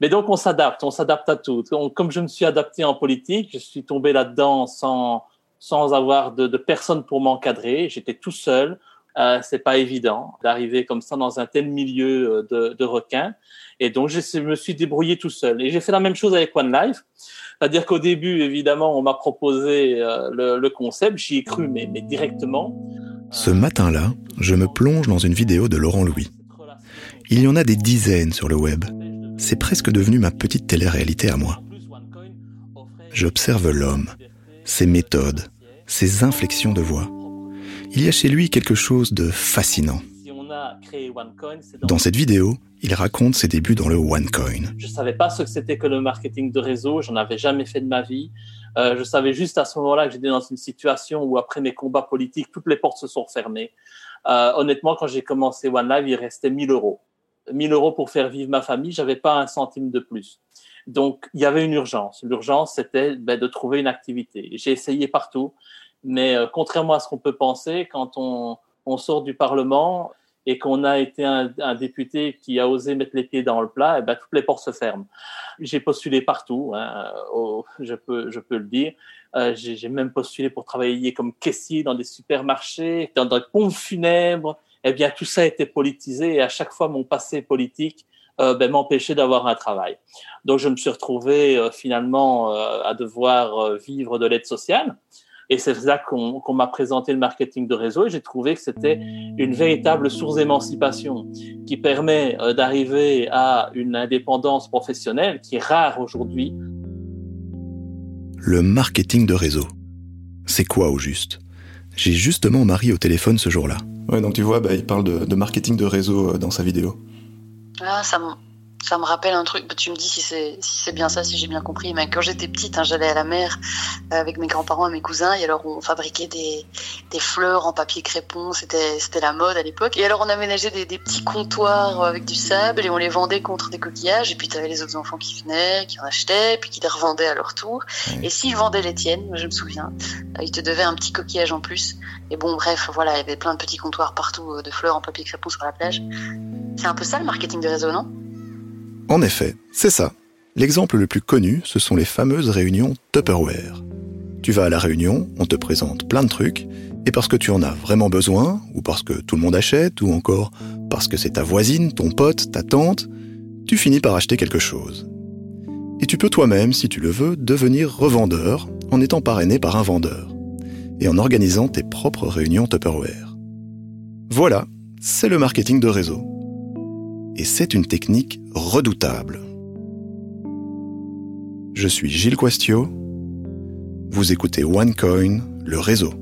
Mais donc on s'adapte, on s'adapte à tout. comme je me suis adapté en politique, je suis tombé là-dedans sans sans avoir de, personne pour m'encadrer. J'étais tout seul. Euh, c'est pas évident d'arriver comme ça dans un tel milieu euh, de, requins. Et donc, je me suis débrouillé tout seul. Et j'ai fait la même chose avec One Life. C'est-à-dire qu'au début, évidemment, on m'a proposé euh, le, concept. J'y ai cru, mais directement. Ce matin-là, je me plonge dans une vidéo de Laurent Louis. Il y en a des dizaines sur le web. C'est presque devenu ma petite télé-réalité à moi. J'observe l'homme, ses méthodes, ses inflexions de voix. Il y a chez lui quelque chose de fascinant. Dans cette vidéo, il raconte ses débuts dans le OneCoin. Je ne savais pas ce que c'était que le marketing de réseau, j'en avais jamais fait de ma vie. Euh, je savais juste à ce moment-là que j'étais dans une situation où après mes combats politiques, toutes les portes se sont fermées. Euh, honnêtement, quand j'ai commencé OneLive, il restait 1000 euros. 1000 euros pour faire vivre ma famille, j'avais pas un centime de plus. Donc, il y avait une urgence. L'urgence, c'était ben, de trouver une activité. J'ai essayé partout, mais euh, contrairement à ce qu'on peut penser, quand on, sort du Parlement et qu'on a été un, député qui a osé mettre les pieds dans le plat, et eh ben, toutes les portes se ferment. J'ai postulé partout, hein, je, peux, je peux le dire. Euh, J'ai même postulé pour travailler comme caissier dans des supermarchés, dans des pompes funèbres. Eh bien, tout ça a été politisé et à chaque fois, mon passé politique euh, ben, m'empêcher d'avoir un travail. Donc je me suis retrouvé euh, finalement euh, à devoir vivre de l'aide sociale. Et c'est là qu'on m'a présenté le marketing de réseau et j'ai trouvé que c'était une véritable source d'émancipation qui permet d'arriver à une indépendance professionnelle qui est rare aujourd'hui. Le marketing de réseau. C'est quoi au juste? J'ai justement Marie au téléphone ce jour-là. Ouais, donc tu vois, bah, il parle de, de marketing de réseau dans sa vidéo. Ah, ça, ça me rappelle un truc. Tu me dis si c'est si c'est bien ça, si j'ai bien compris. Mais quand j'étais petite, hein, j'allais à la mer euh, avec mes grands-parents et mes cousins. Et alors on fabriquait des, des fleurs en papier crépon. C'était c'était la mode à l'époque. Et alors on aménageait des, des petits comptoirs avec du sable et on les vendait contre des coquillages. Et puis tu avais les autres enfants qui venaient, qui en achetaient, puis qui les revendaient à leur tour. Et s'ils vendaient les tiennes, je me souviens, euh, ils te devaient un petit coquillage en plus. Et bon bref, voilà, il y avait plein de petits comptoirs partout euh, de fleurs en papier crépon sur la plage. C'est un peu ça le marketing de réseau, non? En effet, c'est ça. L'exemple le plus connu, ce sont les fameuses réunions Tupperware. Tu vas à la réunion, on te présente plein de trucs, et parce que tu en as vraiment besoin, ou parce que tout le monde achète, ou encore parce que c'est ta voisine, ton pote, ta tante, tu finis par acheter quelque chose. Et tu peux toi-même, si tu le veux, devenir revendeur en étant parrainé par un vendeur, et en organisant tes propres réunions Tupperware. Voilà, c'est le marketing de réseau et c'est une technique redoutable. Je suis Gilles Quastio. Vous écoutez OneCoin, le réseau.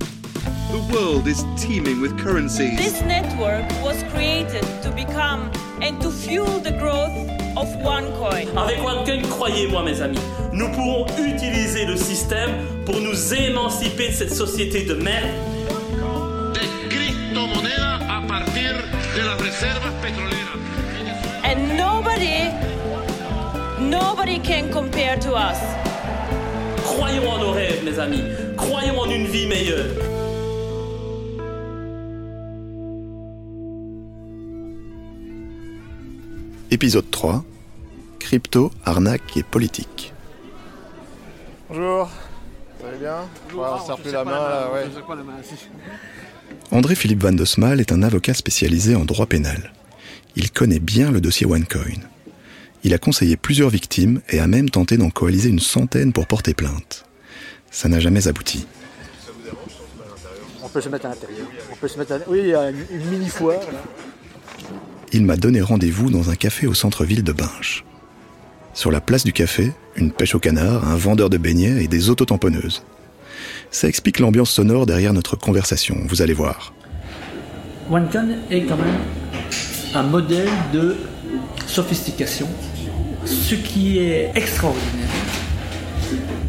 The world is teeming with currencies. This network was created to become and to fuel the growth of OneCoin. Avec OneCoin, croyez-moi mes amis, nous pourrons utiliser le système pour nous émanciper de cette société de merde And nobody, nobody can compare to us. Croyons en nos rêves, mes amis. Croyons en une vie meilleure. Épisode 3 Crypto, arnaque et politique. Bonjour, vous allez bien? Bonjour, ouais, On ne serre plus la main, là, ouais. André-Philippe Van de Smal est un avocat spécialisé en droit pénal. Il connaît bien le dossier OneCoin. Il a conseillé plusieurs victimes et a même tenté d'en coaliser une centaine pour porter plainte. Ça n'a jamais abouti. On peut se mettre à l'intérieur. On peut se mettre à... Oui, il y a une, une mini foire. Là. Il m'a donné rendez-vous dans un café au centre-ville de Binche. Sur la place du café, une pêche au canard, un vendeur de beignets et des autotamponneuses. Ça explique l'ambiance sonore derrière notre conversation, vous allez voir. OneCon est quand même un modèle de sophistication. Ce qui est extraordinaire,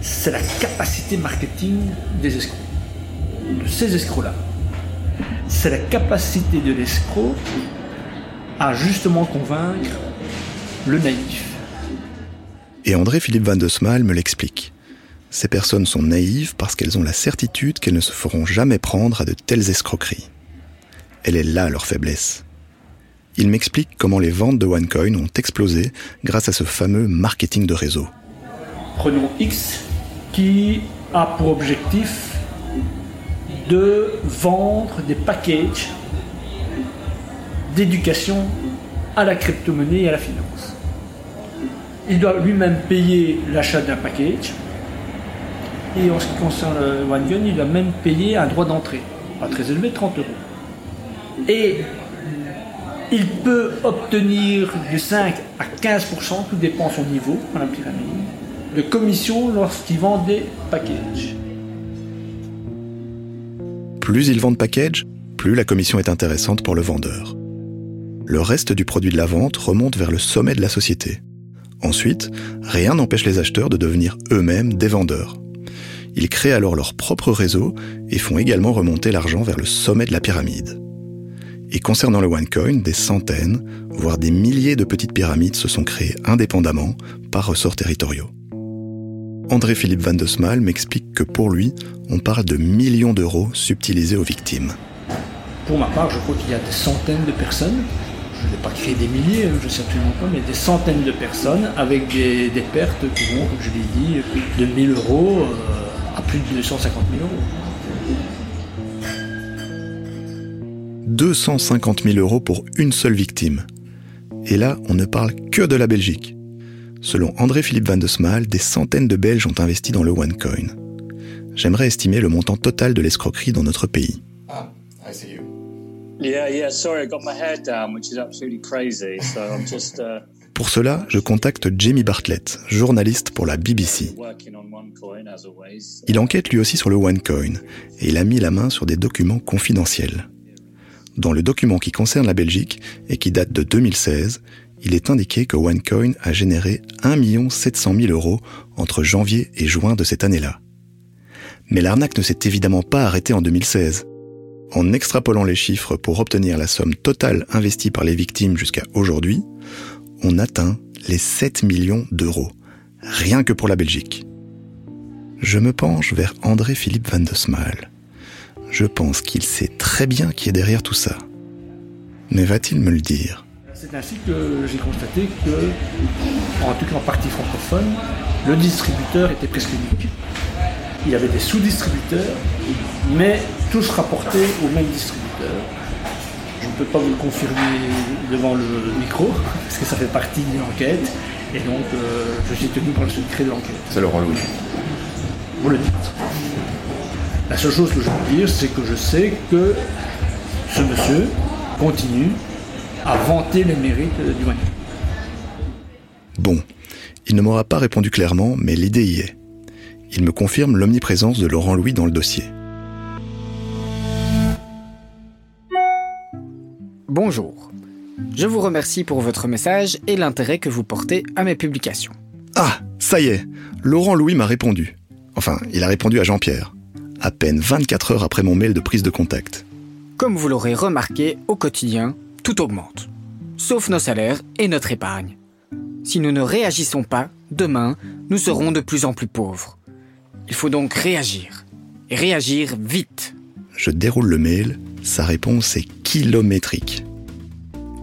c'est la capacité marketing des escrocs. De ces escrocs-là. C'est la capacité de l'escroc à justement convaincre le naïf. Et André-Philippe Van de me l'explique. Ces personnes sont naïves parce qu'elles ont la certitude qu'elles ne se feront jamais prendre à de telles escroqueries. Elle est là leur faiblesse. Il m'explique comment les ventes de OneCoin ont explosé grâce à ce fameux marketing de réseau. Prenons X qui a pour objectif de vendre des packages d'éducation à la crypto-monnaie et à la finance. Il doit lui-même payer l'achat d'un package. Et en ce qui concerne OneGun, il doit même payer un droit d'entrée, pas très élevé, 30 euros. Et il peut obtenir de 5 à 15%, tout dépend son niveau dans la pyramide, de commission lorsqu'il vend des packages. Plus il vend de packages, plus la commission est intéressante pour le vendeur. Le reste du produit de la vente remonte vers le sommet de la société. Ensuite, rien n'empêche les acheteurs de devenir eux-mêmes des vendeurs. Ils créent alors leur propre réseau et font également remonter l'argent vers le sommet de la pyramide. Et concernant le OneCoin, des centaines, voire des milliers de petites pyramides se sont créées indépendamment par ressorts territoriaux. André-Philippe Van de Smal m'explique que pour lui, on parle de millions d'euros subtilisés aux victimes. Pour ma part, je crois qu'il y a des centaines de personnes, je ne vais pas créer des milliers, je ne sais absolument pas, mais des centaines de personnes avec des, pertes qui vont, comme je l'ai dit, de 1000 euros euh, à plus de 250 000 euros. 250 000 euros pour une seule victime. Et là, on ne parle que de la Belgique. Selon André-Philippe Van de Smal, des centaines de Belges ont investi dans le OneCoin. J'aimerais estimer le montant total de l'escroquerie dans notre pays. Ah, I see you. Yeah, yeah, sorry, I got my hair down, which is absolutely crazy, so I'm just... Uh, pour cela, je contacte Jamie Bartlett, journaliste pour la BBC. Il enquête lui aussi sur le OneCoin et il a mis la main sur des documents confidentiels. Dans le document qui concerne la Belgique et qui date de 2016, il est indiqué que OneCoin a généré 1 700 000 euros entre janvier et juin de cette année-là. Mais l'arnaque ne s'est évidemment pas arrêtée en 2016. En extrapolant les chiffres pour obtenir la somme totale investie par les victimes jusqu'à aujourd'hui, on atteint les 7 millions d'euros, rien que pour la Belgique. Je me penche vers André-Philippe Van de Smal je pense qu'il sait très bien qui est derrière tout ça. Mais va-t-il me le dire? C'est ainsi que j'ai constaté que, en tout cas en partie francophone, le distributeur était presque unique. Il y avait des sous-distributeurs, mais tous rapportaient au même distributeur. Je ne peux pas vous le confirmer devant le micro, parce que ça fait partie de l'enquête, et donc euh, je suis tenu par le secret de l'enquête. C'est Laurent Louis. Vous le dites. La seule chose que je peux dire, c'est que je sais que ce monsieur continue à vanter les mérites du Manu. Bon, il ne m'aura pas répondu clairement, mais l'idée y est. Il me confirme l'omniprésence de Laurent Louis dans le dossier. Bonjour. Je vous remercie pour votre message et l'intérêt que vous portez à mes publications. Ah, ça y est, Laurent Louis m'a répondu. Enfin, il a répondu à Jean-Pierre à peine 24 heures après mon mail de prise de contact. Comme vous l'aurez remarqué, au quotidien, tout augmente. Sauf nos salaires et notre épargne. Si nous ne réagissons pas, demain, nous serons de plus en plus pauvres. Il faut donc réagir. Et réagir vite. Je déroule le mail, sa réponse est kilométrique.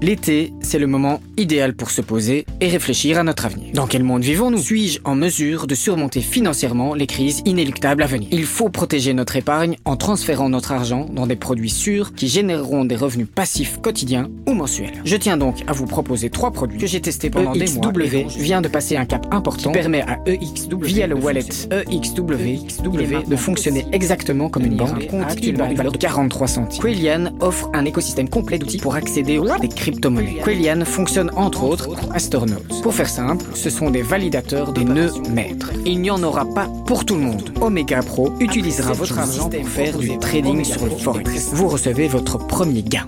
L'été, c'est le moment idéal pour se poser et réfléchir à notre avenir. Dans quel monde vivons-nous Suis-je en mesure de surmonter financièrement les crises inéluctables à venir Il faut protéger notre épargne en transférant notre argent dans des produits sûrs qui généreront des revenus passifs quotidiens ou mensuels. Je tiens donc à vous proposer trois produits que j'ai testés pendant des mois. EXW vient de passer un cap important qui permet à EXW via le wallet EXW de fonctionner exactement comme une banque actuellement une valeur de 43 centimes. Quillian offre un écosystème complet d'outils pour accéder aux des crypto-monnaies. fonctionne entre autres pour Astornodes. Pour faire simple, ce sont des validateurs des nœuds maîtres. Il n'y en aura pas pour tout le monde. Omega Pro utilisera votre argent pour faire du trading sur le Forex. Vous recevez votre premier gain.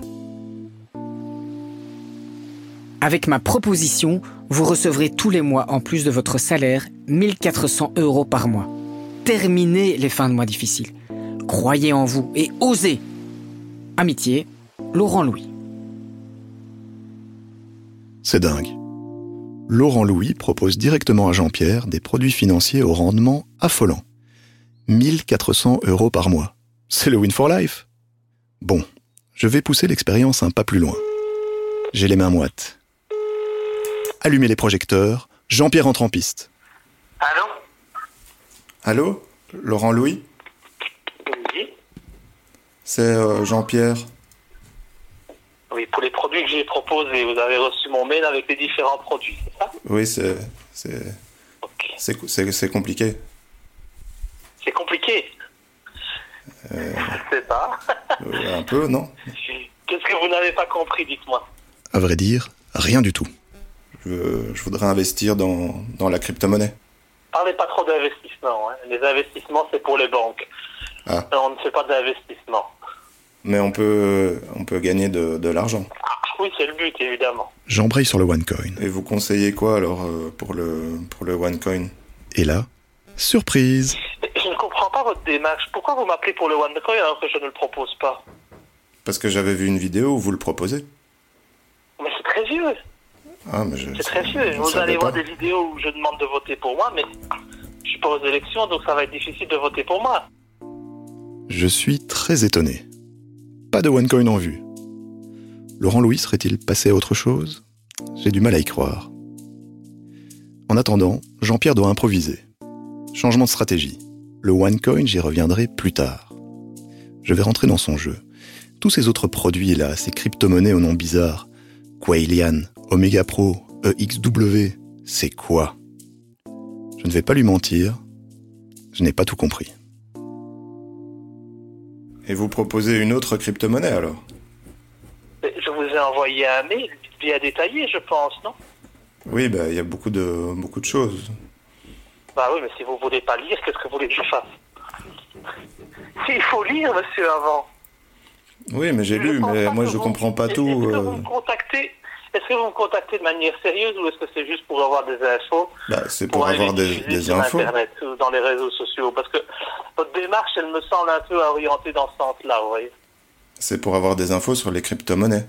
Avec ma proposition, vous recevrez tous les mois, en plus de votre salaire, 1400 euros par mois. Terminez les fins de mois difficiles. Croyez en vous et osez. Amitié, Laurent Louis. C'est dingue. Laurent Louis propose directement à Jean-Pierre des produits financiers au rendement affolant. 1400 euros par mois. C'est le win for life. Bon, je vais pousser l'expérience un pas plus loin. J'ai les mains moites. Allumez les projecteurs, Jean-Pierre entre en piste. Allô? Allô? Laurent Louis? Oui. C'est euh, Jean-Pierre. Oui, pour les produits que j'ai proposés, vous avez reçu mon mail avec les différents produits, c'est ça? Oui, c'est. C'est. C'est c'est- c'est compliqué. C'est compliqué? Euh, Je sais pas. euh, un peu, non? Qu'est-ce que vous n'avez pas compris, dites-moi? À vrai dire, rien du tout. je, je voudrais investir dans, dans la crypto-monnaie. Parlez pas trop d'investissement. hein. Les investissements, c'est pour les banques. Ah. On ne fait pas d'investissement. Mais on peut, on peut gagner de, de l'argent. Ah, oui, c'est le but, évidemment. J'embraye sur le OneCoin. Et vous conseillez quoi alors euh, pour le, pour le OneCoin Et là, surprise Je ne comprends pas votre démarche. Pourquoi vous m'appelez pour le OneCoin alors que je ne le propose pas? Parce que j'avais vu une vidéo où vous le proposez. Mais c'est très vieux. Ah, mais je. C'est très vieux. je Vous allez voir des vidéos où je demande de voter pour moi, mais je suis pas aux élections, donc ça va être difficile de voter pour moi. Je suis très étonné. Pas de OneCoin en vue. Laurent Louis serait-il passé à autre chose? J'ai du mal à y croire. En attendant, Jean-Pierre doit improviser. Changement de stratégie. Le OneCoin, j'y reviendrai plus tard. Je vais rentrer dans son jeu. Tous ces autres produits là, ces crypto-monnaies au nom bizarre, Quailian, Omega Pro, EXW, c'est quoi? Je ne vais pas lui mentir, je n'ai pas tout compris. Et vous proposez une autre crypto-monnaie alors Je vous ai envoyé un mail bien détaillé, je pense, non? Oui, bah, il y a beaucoup de, beaucoup de choses. Bah oui, mais si vous voulez pas lire, qu'est-ce que vous voulez que je fasse? S'il faut lire, monsieur, avant. Oui, mais j'ai lu, mais moi je comprends pas tout. Est-ce que euh, vous me Est-ce que vous me contactez de manière sérieuse ou est-ce que c'est juste pour avoir des infos bah, c'est pour avoir des, des sur infos. Internet ou dans les réseaux sociaux? Parce que votre démarche, elle me semble un peu orientée dans ce sens-là, vous voyez. C'est pour avoir des infos sur les crypto-monnaies.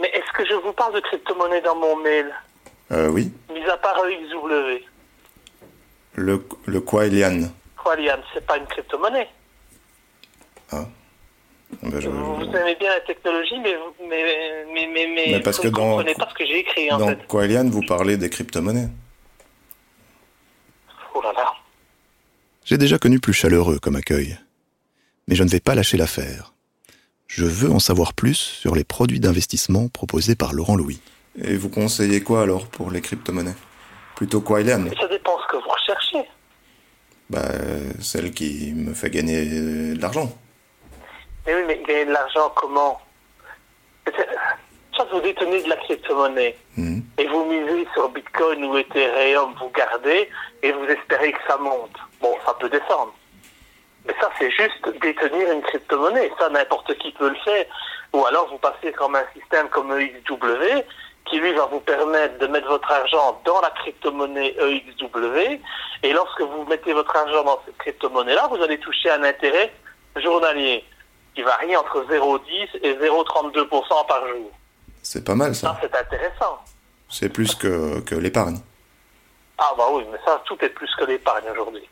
Mais est-ce que je vous parle de crypto-monnaie dans mon mail? Euh, oui. Mis à part EXW. Le, le Quailian. Qualian, c'est pas une crypto-monnaie. Bah, je- Vous aimez bien la technologie, mais vous, mais, mais, mais, mais parce vous que ne dans- comprenez pas ce que j'ai écrit, en Dans fait. Quailian, vous parlez des crypto-monnaies. Oh là là. J'ai déjà connu plus chaleureux comme accueil. Mais je ne vais pas lâcher l'affaire. Je veux en savoir plus sur les produits d'investissement proposés par Laurent Louis. Et vous conseillez quoi alors pour les crypto-monnaies? Plutôt Mais ça dépend ce que vous recherchez. Bah, celle qui me fait gagner euh, de l'argent. Mais oui, mais gagner de l'argent comment Soit vous détenez de la crypto-monnaie Mhm. et vous misez sur Bitcoin ou Ethereum, vous gardez et vous espérez que ça monte. Bon, ça peut descendre. Mais ça, c'est juste détenir une crypto-monnaie. Ça, n'importe qui peut le faire. Ou alors, vous passez comme un système comme EXW qui, lui, va vous permettre de mettre votre argent dans la crypto-monnaie EXW. Et lorsque vous mettez votre argent dans cette crypto-monnaie-là, vous allez toucher un intérêt journalier qui varie entre 0,10 et 0,32% par jour. C'est pas mal ça. Ça, c'est intéressant. C'est plus que, que l'épargne. Ah bah oui, mais ça, tout est plus que l'épargne aujourd'hui.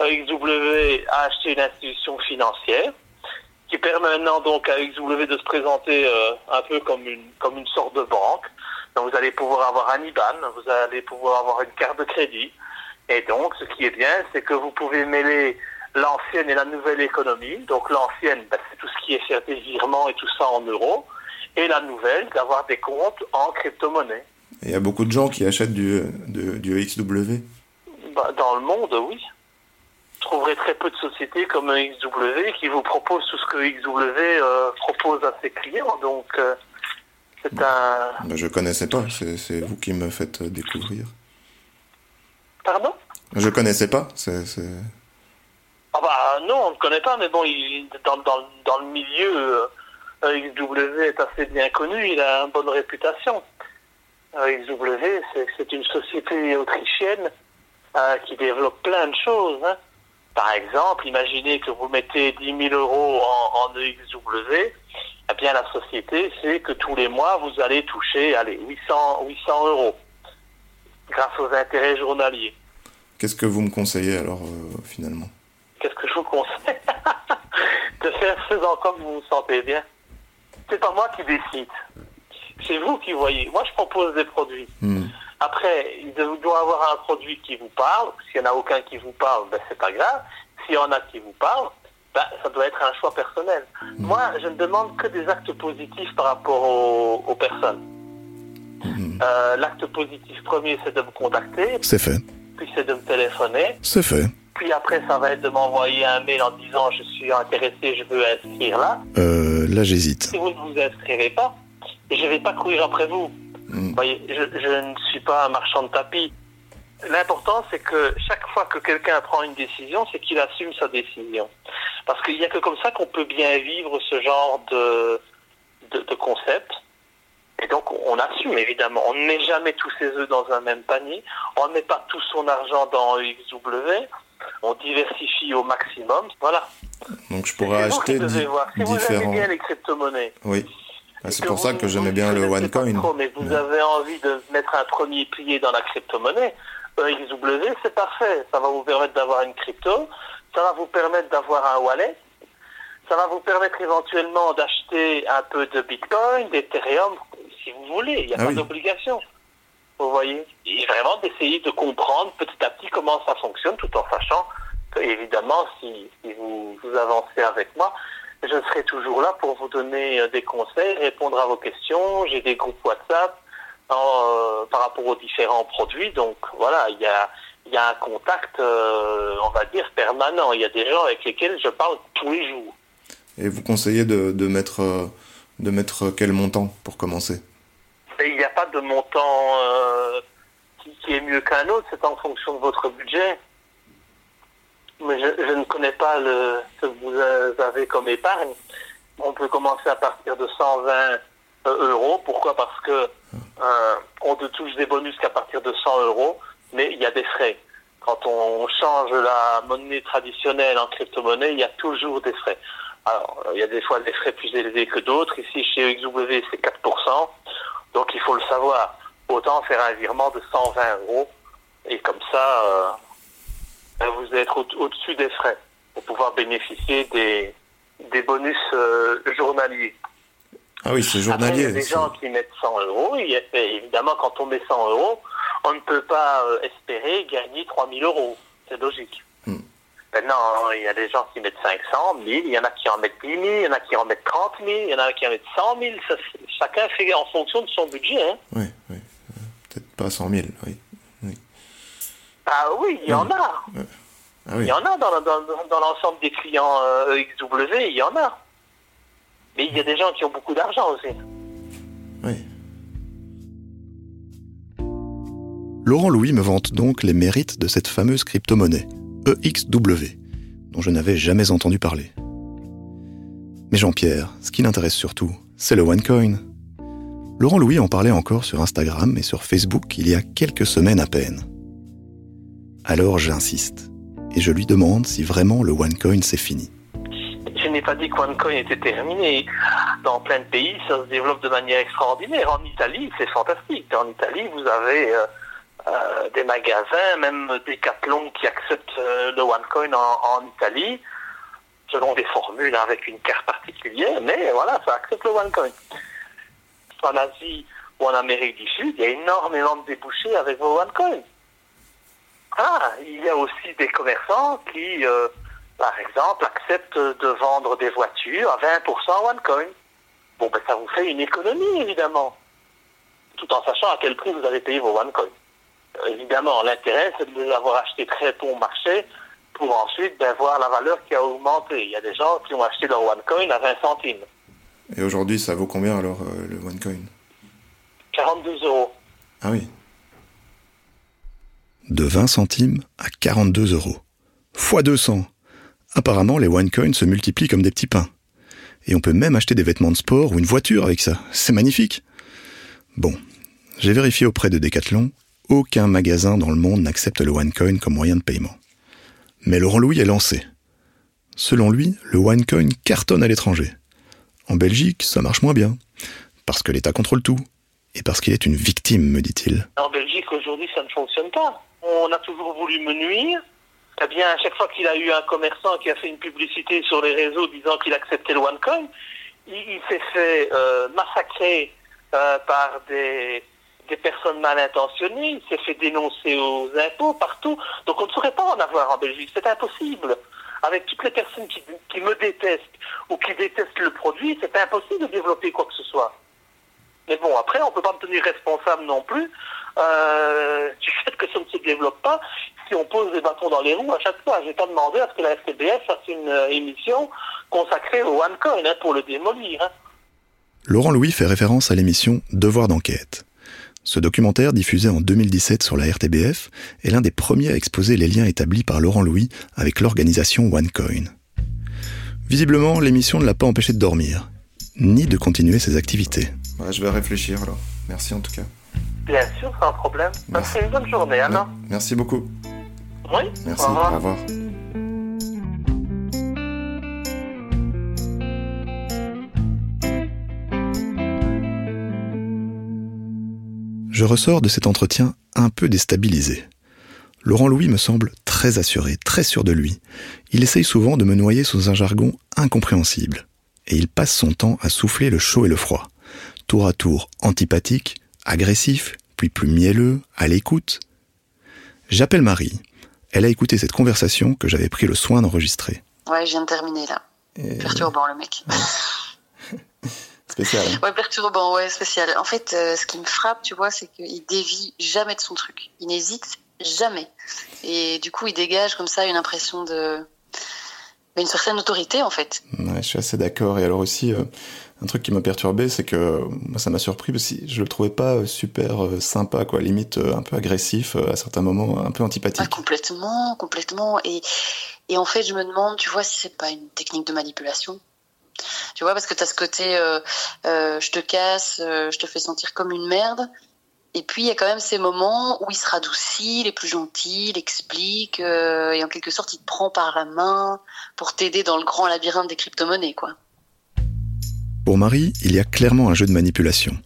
XW a acheté une institution financière qui permet maintenant donc à XW de se présenter euh, un peu comme une, comme une sorte de banque. Donc vous allez pouvoir avoir un IBAN, vous allez pouvoir avoir une carte de crédit. Et donc, ce qui est bien, c'est que vous pouvez mêler l'ancienne et la nouvelle économie. Donc l'ancienne, ben, c'est tout ce qui est faire des virements et tout ça en euros. Et la nouvelle, d'avoir des comptes en crypto-monnaie. Il y a beaucoup de gens qui achètent du, du XW. Bah, dans le monde, oui. Vous trouverez très peu de sociétés comme XW qui vous proposent tout ce que XW euh, propose à ses clients. Donc, euh, c'est un... Bah, je connaissais pas, c'est vous qui me faites découvrir. Pardon? Je connaissais pas, c'est... c'est- Ah bah non, on ne connaît pas, mais bon, il, dans, dans, dans le milieu, euh, XW est assez bien connu, il a une bonne réputation. Euh, XW, c'est- c'est une société autrichienne euh, qui développe plein de choses. hein. Par exemple, imaginez que vous mettez 10 000 euros en, EXW, eh bien la société sait que tous les mois, vous allez toucher allez, 800, 800 euros grâce aux intérêts journaliers. Qu'est-ce que vous me conseillez alors, euh, finalement? Qu'est-ce que je vous conseille De faire ce dans quoi vous vous sentez bien? C'est pas moi qui décide. c'est vous qui voyez. Moi, je propose des produits. Hmm. Après, il doit avoir un produit qui vous parle. S'il n'y en a aucun qui vous parle, ben, c'est pas grave. S'il y en a qui vous parlent, ben, ça doit être un choix personnel. Moi, je ne demande que des actes positifs par rapport aux, aux personnes. Euh, L'acte positif premier, c'est de me contacter. C'est fait. Puis c'est de me téléphoner. C'est fait. Puis après, ça va être de m'envoyer un mail en disant je suis intéressé, je veux inscrire là. Euh, là, j'hésite. Si vous ne vous inscrirez pas, je ne vais pas courir après vous. Vous voyez, je, je ne suis pas un marchand de tapis. L'important, c'est que chaque fois que quelqu'un prend une décision, c'est qu'il assume sa décision. Parce qu'il n'y a que comme ça qu'on peut bien vivre ce genre de, de, de concept. Et donc, on assume, évidemment. On ne met jamais tous ses œufs dans un même panier. On ne met pas tout son argent dans XW. On diversifie au maximum. Voilà. Donc je pourrais vous acheter di- voir. Si vous différents. aimez bien les crypto-monnaies, Oui. Ah, c'est pour ça vous- que j'aimais vous bien le OneCoin. mais vous avez envie de mettre un premier pilier dans la crypto-monnaie, XW, c'est parfait. Ça va vous permettre d'avoir une crypto, ça va vous permettre d'avoir un wallet, ça va vous permettre éventuellement d'acheter un peu de Bitcoin, d'Ethereum, si vous voulez. Il n'y a Ah pas oui. d'obligation. Vous voyez Et vraiment d'essayer de comprendre petit à petit comment ça fonctionne, tout en sachant que, évidemment, si, vous, avancez avec moi, je serai toujours là pour vous donner euh, des conseils, répondre à vos questions. J'ai des groupes WhatsApp euh, par rapport aux différents produits. Donc voilà, il y a, un contact, euh, on va dire, permanent. Il y a des gens avec lesquels je parle tous les jours. Et vous conseillez de, mettre quel montant pour commencer? Il n'y a pas de montant euh, qui, est mieux qu'un autre, c'est en fonction de votre budget. Mais je, ne connais pas ce que vous avez comme épargne. On peut commencer à partir de 120 euh, euros. Pourquoi? Parce que euh, on ne touche des bonus qu'à partir de 100 euros, mais il y a des frais. Quand on change la monnaie traditionnelle en crypto-monnaie, il y a toujours des frais. Alors, il y a des fois des frais plus élevés que d'autres. Ici, chez XW, c'est 4%. Donc, il faut le savoir. Autant faire un virement de 120 euros. Et comme ça, euh, ben, vous êtes au- au-dessus des frais pour pouvoir bénéficier des, des bonus euh, journaliers. Ah oui, c'est Après, il y a journalier. des gens qui mettent 100 euros. Et évidemment, quand on met 100 euros, on ne peut pas euh, espérer gagner 3000 euros. C'est logique. Maintenant, il y a des gens qui mettent 500, 1000, il y en a qui en mettent 10 000, il y en a qui en mettent 30 000, il y en a qui en mettent 100 000. Ça, chacun fait en fonction de son budget. Hein. Oui, oui. Peut-être pas 100 000, oui. Ah oui, il y en a. Ah Il oui. y en a dans, dans, dans l'ensemble des clients euh, XW, il y en a. Mais il y a des gens qui ont beaucoup d'argent aussi. Laurent Louis me vante donc les mérites de cette fameuse crypto-monnaie, EXW, dont je n'avais jamais entendu parler. Mais Jean-Pierre, ce qui l'intéresse surtout, c'est le OneCoin. Laurent Louis en parlait encore sur Instagram et sur Facebook il y a quelques semaines à peine. Alors j'insiste, et je lui demande si vraiment le OneCoin c'est fini. Je n'ai pas dit que OneCoin était terminé. Dans plein de pays, ça se développe de manière extraordinaire. En Italie, c'est fantastique. En Italie, vous avez euh, euh, des magasins, même Decathlon qui acceptent euh, le OneCoin en, en Italie, selon des formules avec une carte particulière, mais voilà, ça accepte le OneCoin. En Asie ou en Amérique du Sud, il y a énormément de débouchés avec vos OneCoin. Ah, il y a aussi des commerçants qui, euh, par exemple, acceptent de vendre des voitures à 20% OneCoin. Bon, ben ça vous fait une économie, évidemment, tout en sachant à quel prix vous allez payer vos OneCoin. Évidemment, l'intérêt, c'est de les avoir achetés très bon marché pour ensuite ben, voir la valeur qui a augmenté. Il y a des gens qui ont acheté leur OneCoin à 20 centimes, Et aujourd'hui, ça vaut combien alors euh, le OneCoin 42 euros. Ah oui. De 20 centimes à 42 euros. Fois 200. Apparemment, les OneCoins se multiplient comme des petits pains. Et on peut même acheter des vêtements de sport ou une voiture avec ça. C'est magnifique. Bon, j'ai vérifié auprès de Decathlon, aucun magasin dans le monde n'accepte le OneCoin comme moyen de paiement. Mais Laurent Louis est lancé. Selon lui, le OneCoin cartonne à l'étranger. En Belgique, ça marche moins bien. Parce que l'État contrôle tout. Et parce qu'il est une victime, me dit-il. En Belgique, aujourd'hui, ça ne fonctionne pas. On a toujours voulu me nuire. Eh bien, à chaque fois qu'il a eu un commerçant qui a fait une publicité sur les réseaux disant qu'il acceptait le OneCoin, il, s'est fait euh, massacrer euh, par des, des personnes mal intentionnées, il s'est fait dénoncer aux impôts partout. Donc on ne saurait pas en avoir en Belgique, c'est impossible. Avec toutes les personnes qui, me détestent ou qui détestent le produit, c'est impossible de développer quoi que ce soit. Mais bon, après, on ne peut pas me tenir responsable non plus euh, du fait que ça ne se développe pas si on pose des bâtons dans les roues à chaque fois. Je n'ai pas demandé à ce que la FTBF fasse une euh, émission consacrée au OneCoin hein, pour le démolir. Hein. Laurent Louis fait référence à l'émission Devoir d'enquête. Ce documentaire, diffusé en 2017 sur la RTBF, est l'un des premiers à exposer les liens établis par Laurent Louis avec l'organisation OneCoin. Visiblement, l'émission ne l'a pas empêché de dormir, ni de continuer ses activités. Ouais, je vais réfléchir alors. Merci en tout cas. Bien sûr, sans problème. Passez une bonne journée, Anna. Merci beaucoup. Oui, Merci, au revoir. au revoir. Je ressors de cet entretien un peu déstabilisé. Laurent Louis me semble très assuré, très sûr de lui. Il essaye souvent de me noyer sous un jargon incompréhensible. Et il passe son temps à souffler le chaud et le froid. Tour à tour antipathique, agressif, puis plus mielleux, à l'écoute. J'appelle Marie. Elle a écouté cette conversation que j'avais pris le soin d'enregistrer. Ouais, je viens de terminer là. Perturbant le mec. Spécial. hein Ouais, perturbant, ouais, spécial. En fait, euh, ce qui me frappe, tu vois, c'est qu'il dévie jamais de son truc. Il n'hésite jamais. Et du coup, il dégage comme ça une impression de. une certaine autorité, en fait. Ouais, je suis assez d'accord. Et alors aussi, euh, un truc qui m'a perturbé, c'est que moi, ça m'a surpris parce que je le trouvais pas euh, super euh, sympa, quoi. Limite euh, un peu agressif à certains moments, un peu antipathique. Ah, complètement, complètement. Et, et en fait, je me demande, tu vois, si c'est pas une technique de manipulation. Tu vois, parce que tu as ce côté, euh, euh, je te casse, euh, je te fais sentir comme une merde. Et puis, il y a quand même ces moments où il se radoucit, il est plus gentil, il explique, et en quelque sorte, il te prend par la main pour t'aider dans le grand labyrinthe des crypto-monnaies, quoi. Pour Marie, il y a clairement un jeu de manipulation.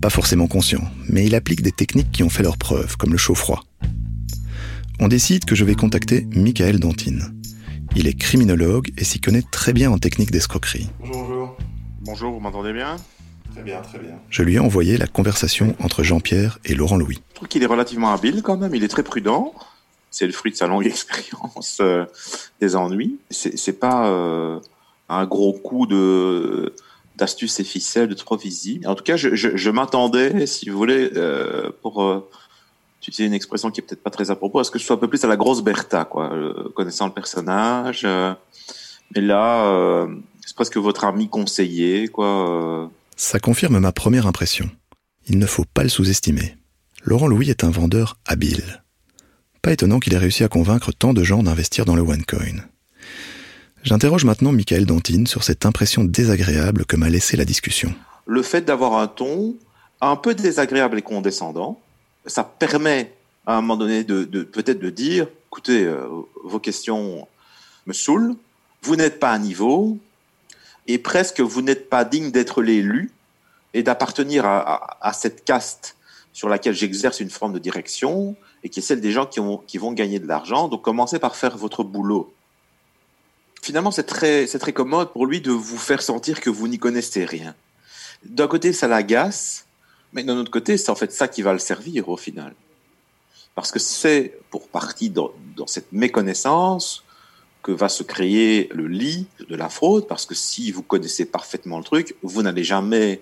Pas forcément conscient, mais il applique des techniques qui ont fait leurs preuves, comme le chaud-froid. On décide que je vais contacter Michael Dantine. Il est criminologue et s'y connaît très bien en technique d'escroquerie. Bonjour, bonjour. Bonjour, vous m'entendez bien? Très bien, très bien. Je lui ai envoyé la conversation entre Jean-Pierre et Laurent Louis. Je trouve qu'il est relativement habile quand même, il est très prudent. C'est le fruit de sa longue expérience euh, des ennuis. C'est pas euh, un gros coup de d'astuce et ficelle de trop visible. En tout cas, je, je, je m'attendais, si vous voulez, euh, pour euh, utiliser une expression qui est peut-être pas très à propos, à ce que ce soit un peu plus à la grosse Bertha, quoi, euh, connaissant le personnage. euh, mais là, euh, c'est presque votre ami conseiller, quoi. Ça confirme ma première impression. Il ne faut pas le sous-estimer. Laurent Louis est un vendeur habile. Pas étonnant qu'il ait réussi à convaincre tant de gens d'investir dans le OneCoin. J'interroge maintenant Michael Dantine sur cette impression désagréable que m'a laissé la discussion. le fait d'avoir un ton un peu désagréable et condescendant, ça permet à un moment donné de, peut-être de dire, écoutez, euh, vos questions me saoulent, vous n'êtes pas à niveau, et presque vous n'êtes pas digne d'être l'élu et d'appartenir à, cette caste sur laquelle j'exerce une forme de direction et qui est celle des gens qui, qui vont gagner de l'argent. Donc commencez par faire votre boulot. Finalement, c'est très, c'est très commode pour lui de vous faire sentir que vous n'y connaissez rien d'un côté, ça l'agace, mais d'un autre côté, c'est en fait ça qui va le servir au final. Parce que c'est pour partie dans, cette méconnaissance que va se créer le lit de la fraude, parce que si vous connaissez parfaitement le truc, vous n'allez jamais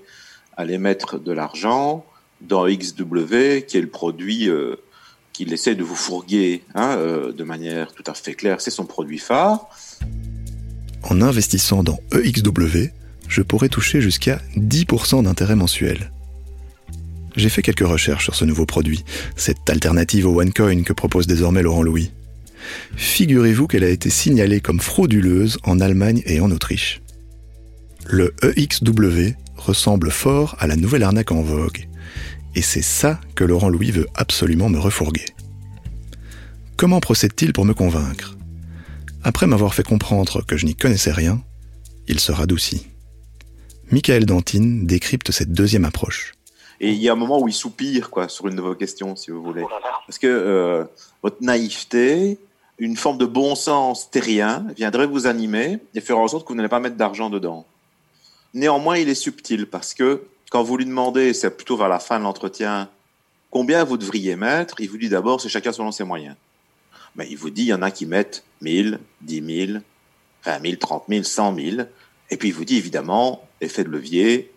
aller mettre de l'argent dans XW, qui est le produit euh, qu'il essaie de vous fourguer hein, euh, de manière tout à fait claire. C'est son produit phare. En investissant dans EXW, je pourrais toucher jusqu'à 10% d'intérêt mensuel. J'ai fait quelques recherches sur ce nouveau produit, cette alternative au OneCoin que propose désormais Laurent Louis. Figurez-vous qu'elle a été signalée comme frauduleuse en Allemagne et en Autriche. Le EXW ressemble fort à la nouvelle arnaque en vogue, et c'est ça que Laurent Louis veut absolument me refourguer. Comment procède-t-il pour me convaincre? Après m'avoir fait comprendre que je n'y connaissais rien, il se radoucit. Michael Dantine décrypte cette deuxième approche. Et il y a un moment où il soupire quoi, sur une de vos questions, si vous voulez. Parce que euh, votre naïveté, une forme de bon sens terrien viendrait vous animer et faire en sorte que vous n'allez pas mettre d'argent dedans. Néanmoins, il est subtil parce que quand vous lui demandez, c'est plutôt vers la fin de l'entretien, combien vous devriez mettre, il vous dit d'abord, c'est chacun selon ses moyens. Mais il vous dit, il y en a qui mettent 1000, 10 000, 20 000, 30 000, 100 000. Et puis il vous dit, évidemment, effet de levier,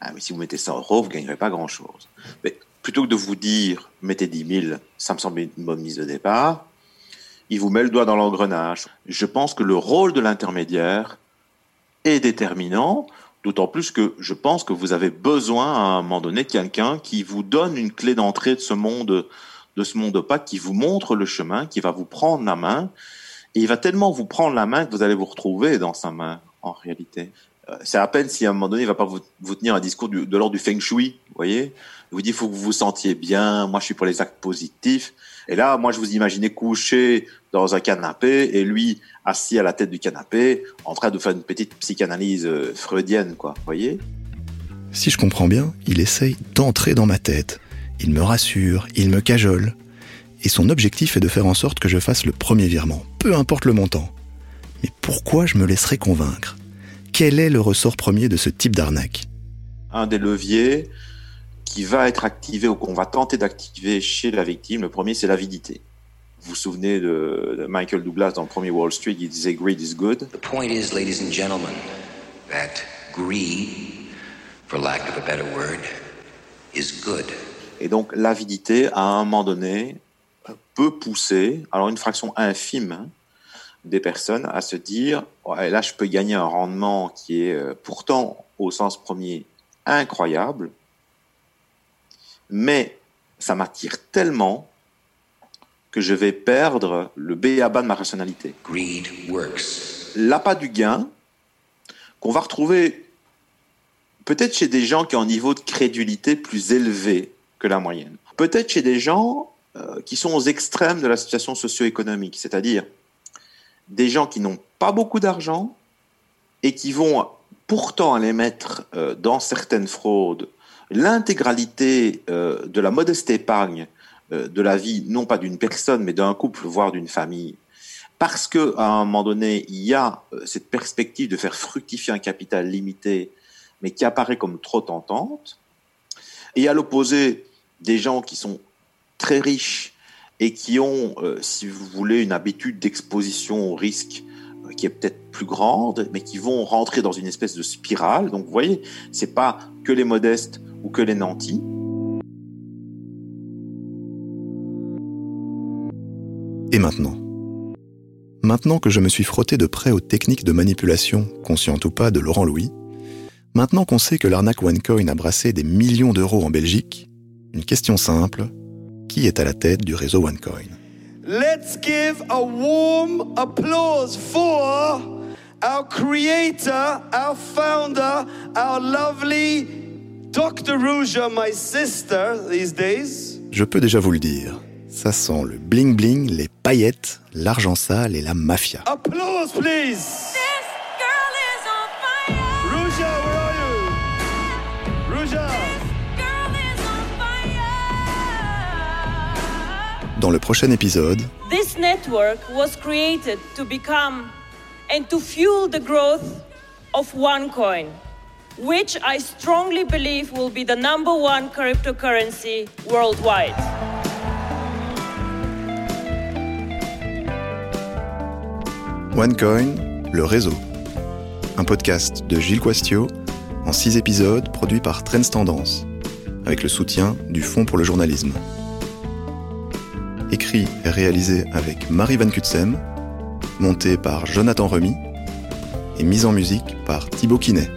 ah, mais si vous mettez 100 euros, vous ne gagnerez pas grand-chose. Mais plutôt que de vous dire, mettez 10 000, ça me semble une bonne mise de départ, il vous met le doigt dans l'engrenage. Je pense que le rôle de l'intermédiaire est déterminant, d'autant plus que je pense que vous avez besoin à un moment donné de quelqu'un qui vous donne une clé d'entrée de ce monde, de ce monde opaque, qui vous montre le chemin, qui va vous prendre la main, et il va tellement vous prendre la main que vous allez vous retrouver dans sa main, en réalité. Euh, c'est à peine si à un moment donné, il va pas vous, tenir un discours de l'ordre du feng shui, vous voyez. Il vous dit, il faut que vous vous sentiez bien, moi je suis pour les actes positifs. Et là, moi je vous imaginais couché dans un canapé et lui assis à la tête du canapé en train de faire une petite psychanalyse euh, freudienne, quoi, vous voyez. Si je comprends bien, il essaye d'entrer dans ma tête. Il me rassure, il me cajole. Et son objectif est de faire en sorte que je fasse le premier virement, peu importe le montant. Mais pourquoi je me laisserais convaincre? Quel est le ressort premier de ce type d'arnaque? Un des leviers qui va être activé ou qu'on va tenter d'activer chez la victime, le premier, c'est l'avidité. Vous vous souvenez de, de, Michael Douglas dans le premier Wall Street, il disait greed is good. The point is, ladies and gentlemen, that greed, for lack of a better word, is good. Et donc l'avidité, à un moment donné, peut pousser, alors une fraction infime, hein, des personnes à se dire ouais, là je peux gagner un rendement qui est euh, pourtant au sens premier incroyable mais ça m'attire tellement que je vais perdre le béaba de ma rationalité. Greed works. L'appât du gain qu'on va retrouver peut-être chez des gens qui ont un niveau de crédulité plus élevé que la moyenne. Peut-être chez des gens euh, qui sont aux extrêmes de la situation socio-économique, c'est-à-dire des gens qui n'ont pas beaucoup d'argent et qui vont pourtant aller mettre euh, dans certaines fraudes l'intégralité euh, de la modeste épargne euh, de la vie, non pas d'une personne, mais d'un couple, voire d'une famille, parce que à un moment donné, il y a cette perspective de faire fructifier un capital limité, mais qui apparaît comme trop tentante, et à l'opposé, des gens qui sont très riches et qui ont, euh, si vous voulez, une habitude d'exposition au risque euh, qui est peut-être plus grande, mais qui vont rentrer dans une espèce de spirale. Donc, vous voyez, c'est pas que les modestes ou que les nantis. Et maintenant? Maintenant que je me suis frotté de près aux techniques de manipulation, conscientes ou pas, de Laurent Louis, maintenant qu'on sait que l'arnaque OneCoin a brassé des millions d'euros en Belgique, une question simple, qui est à la tête du réseau OneCoin? Let's give a warm applause for our creator, our founder, our lovely Dr. Rouja, my sister these days. Je peux déjà vous le dire, ça sent le bling bling, les paillettes, l'argent sale et la mafia. Applause, please. Dans le prochain épisode, This network was created to become and to fuel the growth of OneCoin, which I strongly believe will be the number one cryptocurrency worldwide. OneCoin, le réseau. Un podcast de Gilles Quastio en six épisodes produit par Trends Tendance, avec le soutien du Fonds pour le journalisme. Écrit et réalisé avec Marie Van Kutsem, monté par Jonathan Remy et mise en musique par Thibaut Quinet.